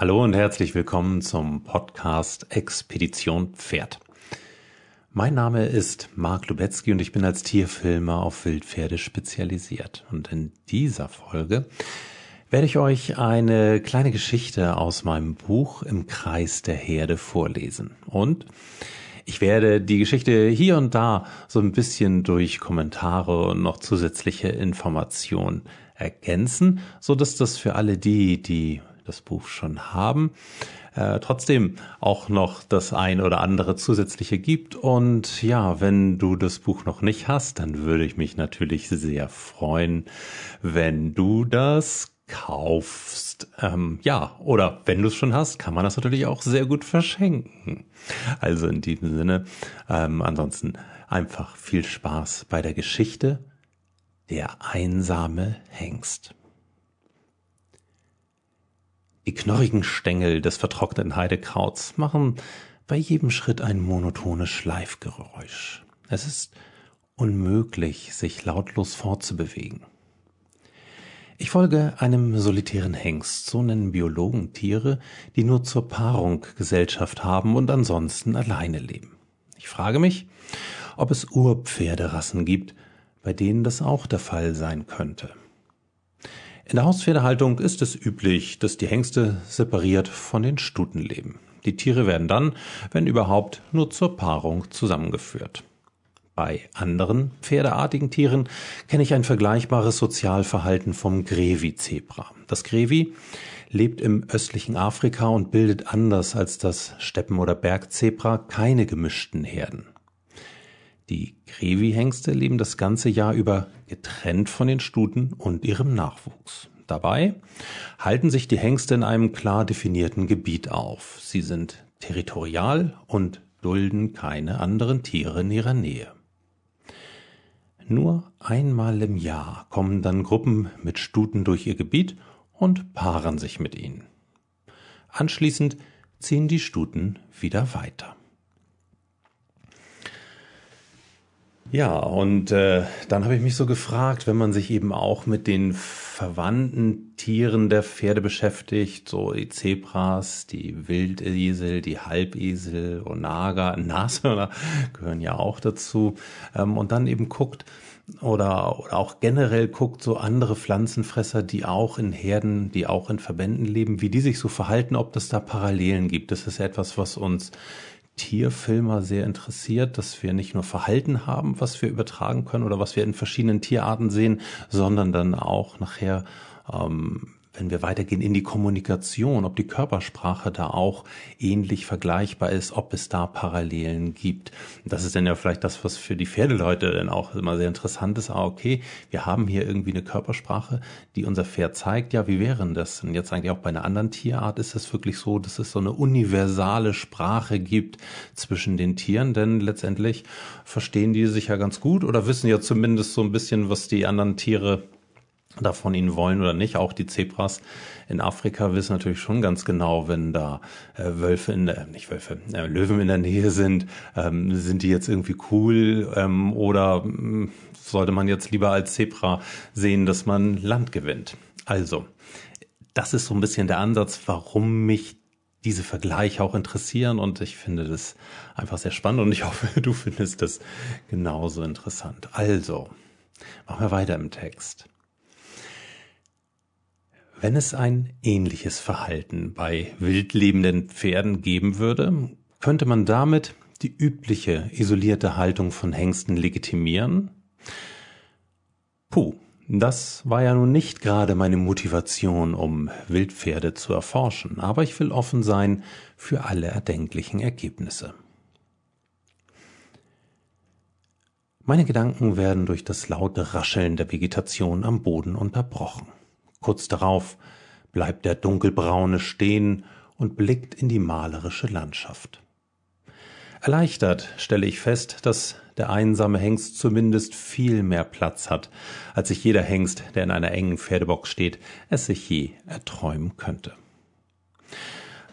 Hallo und herzlich willkommen zum Podcast Expedition Pferd. Mein Name ist Marc Lubetzky und ich bin als Tierfilmer auf Wildpferde spezialisiert. Und in dieser Folge werde ich euch eine kleine Geschichte aus meinem Buch Im Kreis der Herde vorlesen. Und ich werde die Geschichte hier und da so ein bisschen durch Kommentare und noch zusätzliche Informationen ergänzen, so dass das für alle die, die das Buch schon haben, äh, trotzdem auch noch das ein oder andere zusätzliche gibt. Und ja, wenn du das Buch noch nicht hast, dann würde ich mich natürlich sehr freuen, wenn du das kaufst. Ähm, ja, oder wenn du es schon hast, kann man das natürlich auch sehr gut verschenken. Also in diesem Sinne, ähm, ansonsten einfach viel Spaß bei der Geschichte Der einsame Hengst. Die knorrigen Stängel des vertrockneten Heidekrauts machen bei jedem Schritt ein monotones Schleifgeräusch. Es ist unmöglich, sich lautlos fortzubewegen. Ich folge einem solitären Hengst, so nennen Biologen Tiere, die nur zur Paarung Gesellschaft haben und ansonsten alleine leben. Ich frage mich, ob es Urpferderassen gibt, bei denen das auch der Fall sein könnte. In der Hauspferdehaltung ist es üblich, dass die Hengste separiert von den Stuten leben. Die Tiere werden dann, wenn überhaupt, nur zur Paarung zusammengeführt. Bei anderen pferdeartigen Tieren kenne ich ein vergleichbares Sozialverhalten vom Grevi-Zebra. Das Grevi lebt im östlichen Afrika und bildet anders als das Steppen- oder Bergzebra keine gemischten Herden. Die Grevi-Hengste leben das ganze Jahr über getrennt von den Stuten und ihrem Nachwuchs. Dabei halten sich die Hengste in einem klar definierten Gebiet auf. Sie sind territorial und dulden keine anderen Tiere in ihrer Nähe. Nur einmal im Jahr kommen dann Gruppen mit Stuten durch ihr Gebiet und paaren sich mit ihnen. Anschließend ziehen die Stuten wieder weiter. Ja, und äh, dann habe ich mich so gefragt, wenn man sich eben auch mit den verwandten Tieren der Pferde beschäftigt, so die Zebras, die Wildesel, die Halbesel, Onaga, Nashörner gehören ja auch dazu, ähm, und dann eben guckt, oder, oder auch generell guckt, so andere Pflanzenfresser, die auch in Herden, die auch in Verbänden leben, wie die sich so verhalten, ob das da Parallelen gibt. Das ist etwas, was uns Tierfilmer sehr interessiert, dass wir nicht nur Verhalten haben, was wir übertragen können oder was wir in verschiedenen Tierarten sehen, sondern dann auch nachher ähm, wenn wir weitergehen in die Kommunikation, ob die Körpersprache da auch ähnlich vergleichbar ist, ob es da Parallelen gibt. Das ist dann ja vielleicht das, was für die Pferdeleute dann auch immer sehr interessant ist. Ah, okay, wir haben hier irgendwie eine Körpersprache, die unser Pferd zeigt. Ja, wie wäre das? Und jetzt eigentlich auch bei einer anderen Tierart ist es wirklich so, dass es so eine universale Sprache gibt zwischen den Tieren, denn letztendlich verstehen die sich ja ganz gut oder wissen ja zumindest so ein bisschen, was die anderen Tiere davon ihnen wollen oder nicht. Auch die Zebras in Afrika wissen natürlich schon ganz genau, wenn da äh, Wölfe in der, nicht Wölfe, äh, Löwen in der Nähe sind, ähm, sind die jetzt irgendwie cool ähm, oder äh, sollte man jetzt lieber als Zebra sehen, dass man Land gewinnt. Also, das ist so ein bisschen der Ansatz, warum mich diese Vergleiche auch interessieren und ich finde das einfach sehr spannend und ich hoffe, du findest das genauso interessant. Also, machen wir weiter im Text. Wenn es ein ähnliches Verhalten bei wildlebenden Pferden geben würde, könnte man damit die übliche isolierte Haltung von Hengsten legitimieren? Puh, das war ja nun nicht gerade meine Motivation, um Wildpferde zu erforschen, aber ich will offen sein für alle erdenklichen Ergebnisse. Meine Gedanken werden durch das laute Rascheln der Vegetation am Boden unterbrochen. Kurz darauf bleibt der Dunkelbraune stehen und blickt in die malerische Landschaft. Erleichtert stelle ich fest, dass der einsame Hengst zumindest viel mehr Platz hat, als sich jeder Hengst, der in einer engen Pferdebox steht, es sich je erträumen könnte.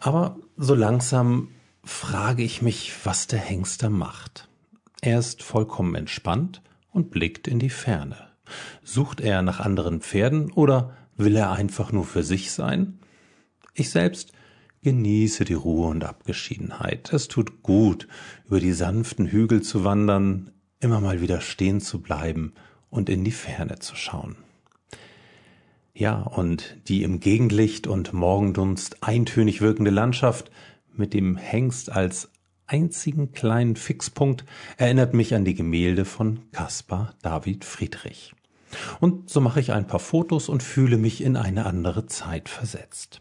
Aber so langsam frage ich mich, was der Hengst da macht. Er ist vollkommen entspannt und blickt in die Ferne. Sucht er nach anderen Pferden oder Will er einfach nur für sich sein? Ich selbst Genieße die Ruhe und Abgeschiedenheit. Es tut gut, über die sanften Hügel zu wandern, immer mal wieder stehen zu bleiben und in die Ferne zu schauen. Ja, und die im Gegenlicht und Morgendunst eintönig wirkende Landschaft mit dem Hengst als einzigen kleinen Fixpunkt erinnert mich an die Gemälde von Caspar David Friedrich. Und so mache ich ein paar Fotos und fühle mich in eine andere Zeit versetzt.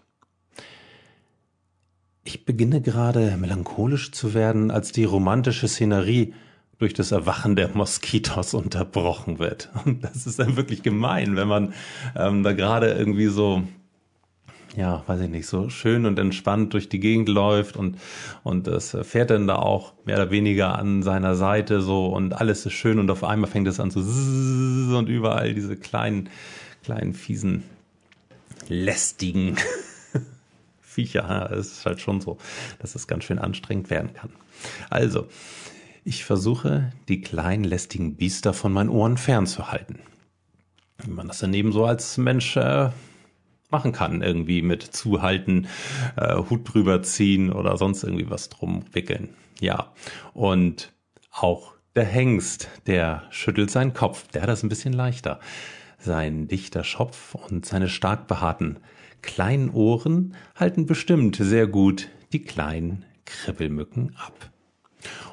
Ich beginne gerade melancholisch zu werden, als die romantische Szenerie durch das Erwachen der Moskitos unterbrochen wird. Und das ist dann wirklich gemein, wenn man ähm, da gerade irgendwie so, ja, weiß ich nicht, so schön und entspannt durch die Gegend läuft und, und das fährt dann da auch mehr oder weniger an seiner Seite so und alles ist schön und auf einmal fängt es an zu und überall diese kleinen, kleinen, fiesen, lästigen Viecher. Es ist halt schon so, dass es ganz schön anstrengend werden kann. Also, ich versuche, die kleinen lästigen Biester von meinen Ohren fernzuhalten. Wie man das daneben so als Mensch äh, machen kann, irgendwie mit zuhalten, äh, Hut drüber ziehen oder sonst irgendwie was drum wickeln. Ja, und auch der Hengst, der schüttelt seinen Kopf, der hat das ein bisschen leichter. Sein dichter Schopf und seine stark behaarten kleinen Ohren halten bestimmt sehr gut die kleinen Kribbelmücken ab.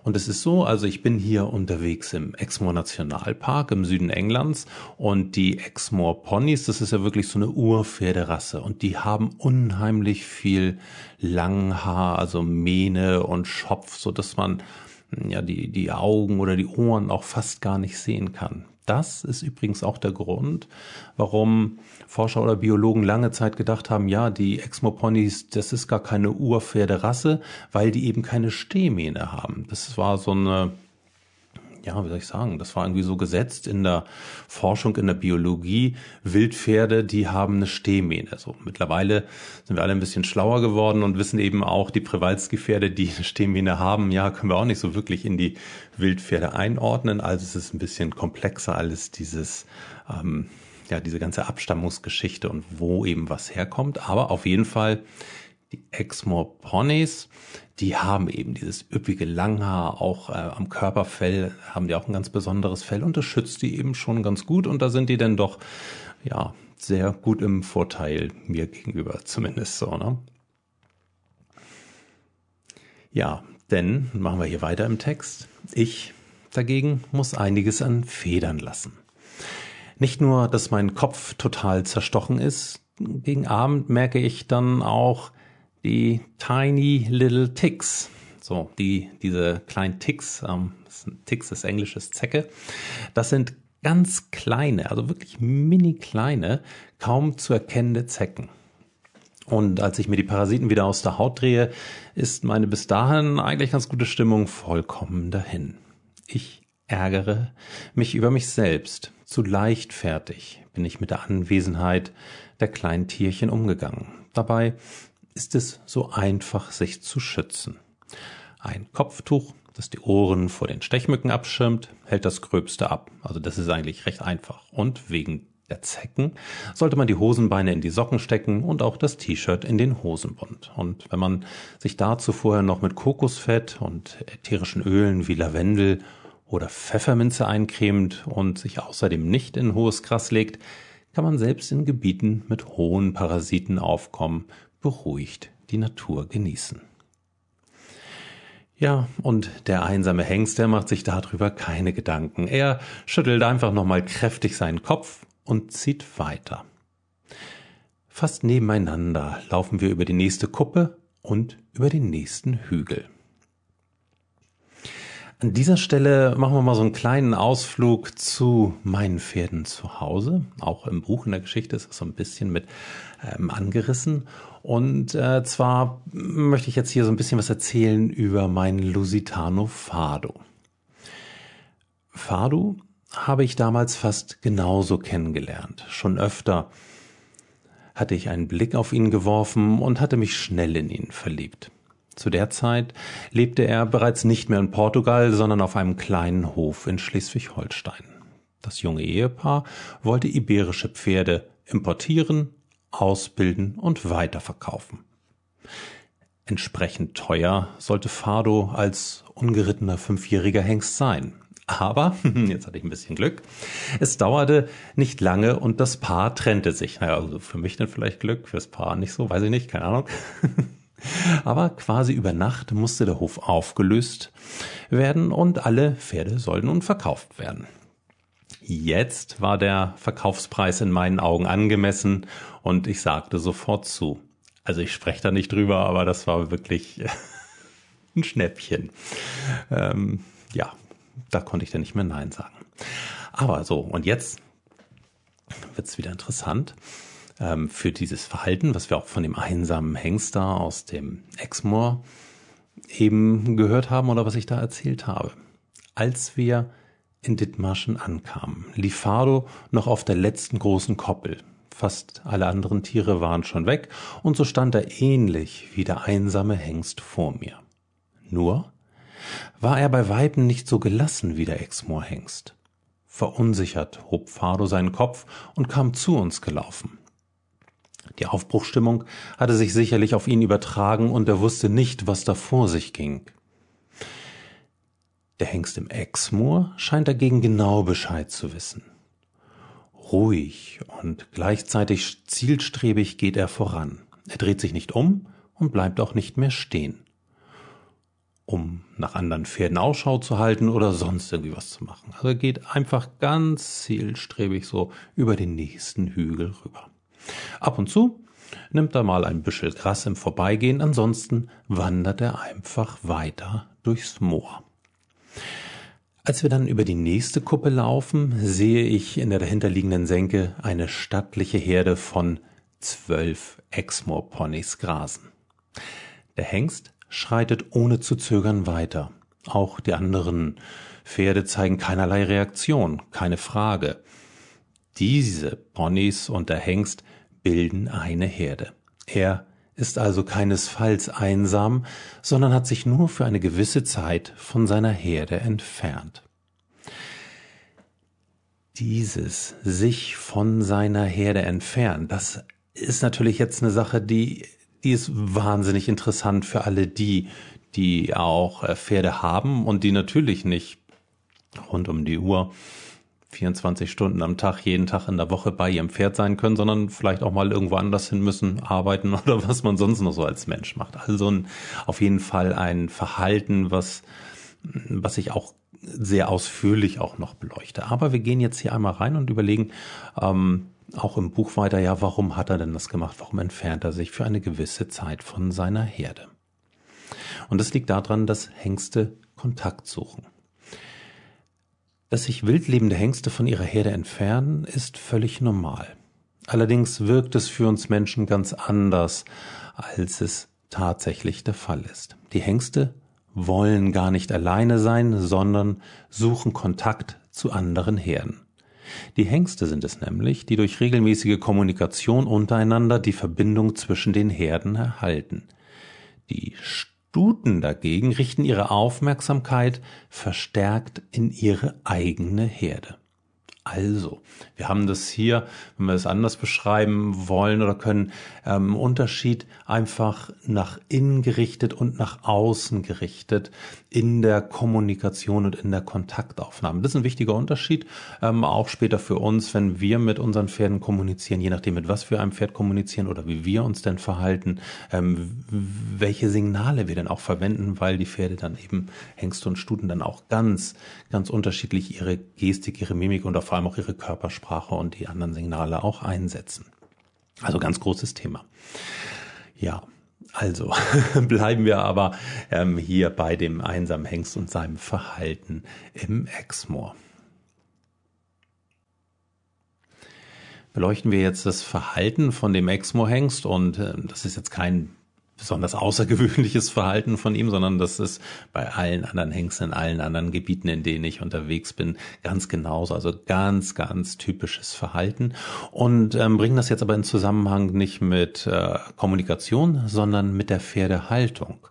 Und es ist so, also ich bin hier unterwegs im Exmoor Nationalpark im Süden Englands und die Exmoor Ponys, das ist ja wirklich so eine Urpferderasse und die haben unheimlich viel Langhaar, also Mähne und Schopf, so dass man ja die, die Augen oder die Ohren auch fast gar nicht sehen kann. Das ist übrigens auch der Grund, warum Forscher oder Biologen lange Zeit gedacht haben, ja, die Exmoponys, das ist gar keine Urpferderasse, weil die eben keine Stehmähne haben. Das war so eine ja, wie soll ich sagen, das war irgendwie so gesetzt in der Forschung, in der Biologie. Wildpferde, die haben eine Stehmähne. So, mittlerweile sind wir alle ein bisschen schlauer geworden und wissen eben auch, die Przewalski-Pferde, die eine Stehmähne haben, ja, können wir auch nicht so wirklich in die Wildpferde einordnen. Also es ist ein bisschen komplexer alles dieses, ähm, ja, diese ganze Abstammungsgeschichte und wo eben was herkommt. Aber auf jeden Fall die Exmoor Ponys, die haben eben dieses üppige Langhaar, auch äh, am Körperfell haben die auch ein ganz besonderes Fell und das schützt die eben schon ganz gut und da sind die dann doch, ja, sehr gut im Vorteil mir gegenüber, zumindest so, ne? Ja, denn machen wir hier weiter im Text. Ich dagegen muss einiges an Federn lassen. Nicht nur, dass mein Kopf total zerstochen ist, gegen Abend merke ich dann auch, die Tiny Little Ticks. So, die, diese kleinen Ticks, ähm, Ticks ist englisches Zecke. Das sind ganz kleine, also wirklich mini kleine, kaum zu erkennende Zecken. Und als ich mir die Parasiten wieder aus der Haut drehe, ist meine bis dahin eigentlich ganz gute Stimmung vollkommen dahin. Ich ärgere mich über mich selbst. Zu leichtfertig bin ich mit der Anwesenheit der kleinen Tierchen umgegangen. Dabei ist es so einfach, sich zu schützen. Ein Kopftuch, das die Ohren vor den Stechmücken abschirmt, hält das Gröbste ab. Also das ist eigentlich recht einfach. Und wegen der Zecken sollte man die Hosenbeine in die Socken stecken und auch das T-Shirt in den Hosenbund. Und wenn man sich dazu vorher noch mit Kokosfett und ätherischen Ölen wie Lavendel oder Pfefferminze eincremt und sich außerdem nicht in hohes Gras legt, kann man selbst in Gebieten mit hohen Parasitenaufkommen beruhigt die Natur genießen. Ja, und der einsame Hengst, der macht sich darüber keine Gedanken. Er schüttelt einfach nochmal kräftig seinen Kopf und zieht weiter. Fast nebeneinander laufen wir über die nächste Kuppe und über den nächsten Hügel. An dieser Stelle machen wir mal so einen kleinen Ausflug zu meinen Pferden zu Hause. Auch im Buch in der Geschichte ist es so ein bisschen mit ähm, angerissen. Und äh, zwar möchte ich jetzt hier so ein bisschen was erzählen über meinen Lusitano Fado. Fado habe ich damals fast genauso kennengelernt. Schon öfter hatte ich einen Blick auf ihn geworfen und hatte mich schnell in ihn verliebt. Zu der Zeit lebte er bereits nicht mehr in Portugal, sondern auf einem kleinen Hof in Schleswig-Holstein. Das junge Ehepaar wollte iberische Pferde importieren, ausbilden und weiterverkaufen. Entsprechend teuer sollte Fado als ungerittener fünfjähriger Hengst sein. Aber, jetzt hatte ich ein bisschen Glück, es dauerte nicht lange und das Paar trennte sich. Naja, also für mich dann vielleicht Glück, fürs Paar nicht so, weiß ich nicht, keine Ahnung. Aber quasi über Nacht musste der Hof aufgelöst werden und alle Pferde sollten nun verkauft werden. Jetzt war der Verkaufspreis in meinen Augen angemessen und ich sagte sofort zu. Also ich spreche da nicht drüber, aber das war wirklich ein Schnäppchen. Ähm, ja, da konnte ich dann nicht mehr Nein sagen. Aber so, und jetzt wird's wieder interessant ähm, für dieses Verhalten, was wir auch von dem einsamen Hengster aus dem Exmoor eben gehört haben oder was ich da erzählt habe. Als wir in Dithmarschen ankamen, lief Fado noch auf der letzten großen Koppel. Fast alle anderen Tiere waren schon weg, und so stand er ähnlich wie der einsame Hengst vor mir. Nur war er bei Weitem nicht so gelassen wie der Exmoor-Hengst. Verunsichert hob Fado seinen Kopf und kam zu uns gelaufen. Die Aufbruchstimmung hatte sich sicherlich auf ihn übertragen und er wusste nicht, was da vor sich ging. Der Hengst im Exmoor scheint dagegen genau Bescheid zu wissen. Ruhig und gleichzeitig zielstrebig geht er voran. Er dreht sich nicht um und bleibt auch nicht mehr stehen, um nach anderen Pferden Ausschau zu halten oder sonst irgendwie was zu machen. Also er geht einfach ganz zielstrebig so über den nächsten Hügel rüber. Ab und zu nimmt er mal ein Büschel Gras im Vorbeigehen, ansonsten wandert er einfach weiter durchs Moor. Als wir dann über die nächste Kuppe laufen, sehe ich in der dahinterliegenden Senke eine stattliche Herde von zwölf Exmoor-Ponys grasen. Der Hengst schreitet ohne zu zögern weiter. Auch die anderen Pferde zeigen keinerlei Reaktion, keine Frage. Diese Ponys und der Hengst bilden eine Herde. Er ist also keinesfalls einsam, sondern hat sich nur für eine gewisse Zeit von seiner Herde entfernt. Dieses sich von seiner Herde entfernen, das ist natürlich jetzt eine Sache, die, die ist wahnsinnig interessant für alle die, die auch äh, Pferde haben und die natürlich nicht rund um die Uhr 24 Stunden am Tag, jeden Tag in der Woche bei ihrem Pferd sein können, sondern vielleicht auch mal irgendwo anders hin müssen, arbeiten oder was man sonst noch so als Mensch macht. Also ein, auf jeden Fall ein Verhalten, was, was ich auch sehr ausführlich auch noch beleuchte. Aber wir gehen jetzt hier einmal rein und überlegen, ähm, auch im Buch weiter, ja, warum hat er denn das gemacht? Warum entfernt er sich für eine gewisse Zeit von seiner Herde? Und das liegt daran, dass Hengste Kontakt suchen. Dass sich wildlebende Hengste von ihrer Herde entfernen, ist völlig normal. Allerdings wirkt es für uns Menschen ganz anders, als es tatsächlich der Fall ist. Die Hengste wollen gar nicht alleine sein, sondern suchen Kontakt zu anderen Herden. Die Hengste sind es nämlich, die durch regelmäßige Kommunikation untereinander die Verbindung zwischen den Herden erhalten. Die Stuten dagegen richten ihre Aufmerksamkeit verstärkt in ihre eigene Herde. Also, wir haben das hier, wenn wir es anders beschreiben wollen oder können, ähm, Unterschied einfach nach innen gerichtet und nach außen gerichtet in der Kommunikation und in der Kontaktaufnahme. Das ist ein wichtiger Unterschied, ähm, auch später für uns, wenn wir mit unseren Pferden kommunizieren, je nachdem mit was für einem Pferd kommunizieren oder wie wir uns denn verhalten, ähm, welche Signale wir denn auch verwenden, weil die Pferde dann eben Hengste und Stuten dann auch ganz, ganz unterschiedlich ihre Gestik, ihre Mimik und vor allem auch ihre Körpersprache und die anderen Signale auch einsetzen. Also ganz großes Thema. Ja, also bleiben wir aber ähm, hier bei dem einsamen Hengst und seinem Verhalten im Exmoor. Beleuchten wir jetzt das Verhalten von dem Exmoor-Hengst und äh, das ist jetzt kein besonders außergewöhnliches Verhalten von ihm, sondern das ist bei allen anderen Hengsten, in allen anderen Gebieten, in denen ich unterwegs bin, ganz genauso. Also ganz, ganz typisches Verhalten. Und ähm, bringen das jetzt aber in Zusammenhang nicht mit äh, Kommunikation, sondern mit der Pferdehaltung.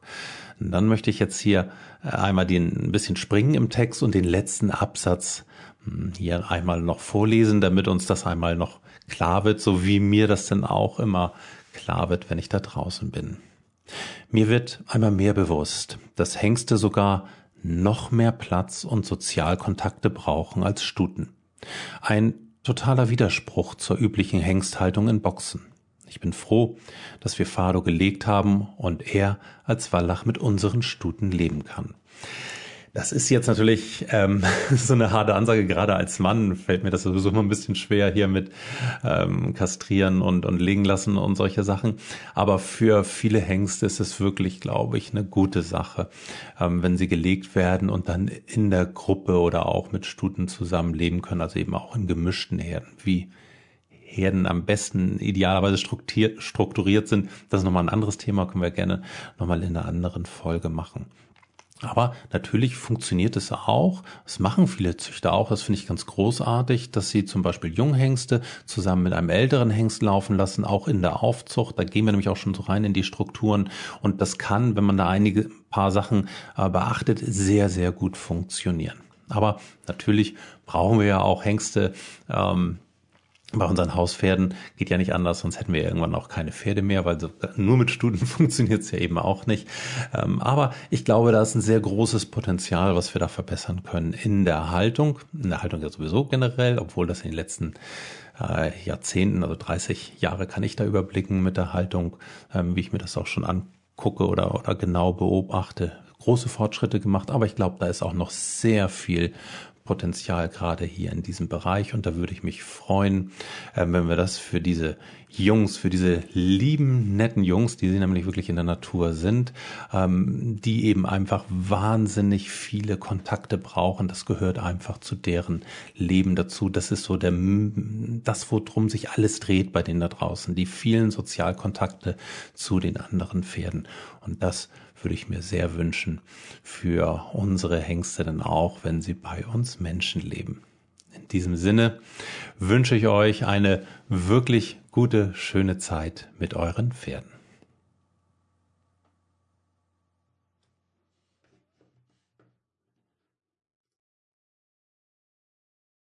Und dann möchte ich jetzt hier äh, einmal den, ein bisschen springen im Text und den letzten Absatz hm, hier einmal noch vorlesen, damit uns das einmal noch klar wird, so wie mir das denn auch immer klar wird, wenn ich da draußen bin. Mir wird einmal mehr bewusst, dass Hengste sogar noch mehr Platz und Sozialkontakte brauchen als Stuten. Ein totaler Widerspruch zur üblichen Hengsthaltung in Boxen. Ich bin froh, dass wir Fado gelegt haben und er als Wallach mit unseren Stuten leben kann. Das ist jetzt natürlich ähm, so eine harte Ansage. Gerade als Mann fällt mir das sowieso immer ein bisschen schwer hier mit ähm, Kastrieren und, und legen lassen und solche Sachen. Aber für viele Hengste ist es wirklich, glaube ich, eine gute Sache, ähm, wenn sie gelegt werden und dann in der Gruppe oder auch mit Stuten zusammenleben können, also eben auch in gemischten Herden, wie Herden am besten idealerweise strukturiert, sind. Das ist nochmal ein anderes Thema, können wir gerne nochmal in einer anderen Folge machen. Aber natürlich funktioniert es auch. Es machen viele Züchter auch. Das finde ich ganz großartig, dass sie zum Beispiel Junghengste zusammen mit einem älteren Hengst laufen lassen, auch in der Aufzucht. Da gehen wir nämlich auch schon so rein in die Strukturen. Und das kann, wenn man da einige paar Sachen äh, beachtet, sehr, sehr gut funktionieren. Aber natürlich brauchen wir ja auch Hengste, ähm, bei unseren Hauspferden geht ja nicht anders, sonst hätten wir irgendwann auch keine Pferde mehr, weil nur mit Stuten funktioniert es ja eben auch nicht. Ähm, aber ich glaube, da ist ein sehr großes Potenzial, was wir da verbessern können in der Haltung. In der Haltung ja sowieso generell, obwohl das in den letzten äh, Jahrzehnten, also 30 Jahre kann ich da überblicken mit der Haltung, ähm, wie ich mir das auch schon angucke oder, oder genau beobachte große Fortschritte gemacht, aber ich glaube, da ist auch noch sehr viel Potenzial gerade hier in diesem Bereich und da würde ich mich freuen, äh, wenn wir das für diese Jungs, für diese lieben, netten Jungs, die sie nämlich wirklich in der Natur sind, ähm, die eben einfach wahnsinnig viele Kontakte brauchen. Das gehört einfach zu deren Leben dazu. Das ist so der, das, worum sich alles dreht bei denen da draußen. Die vielen Sozialkontakte zu den anderen Pferden. Und das würde ich mir sehr wünschen für unsere Hengste dann auch, wenn sie bei uns Menschen leben. In diesem Sinne wünsche ich euch eine wirklich gute, schöne Zeit mit euren Pferden.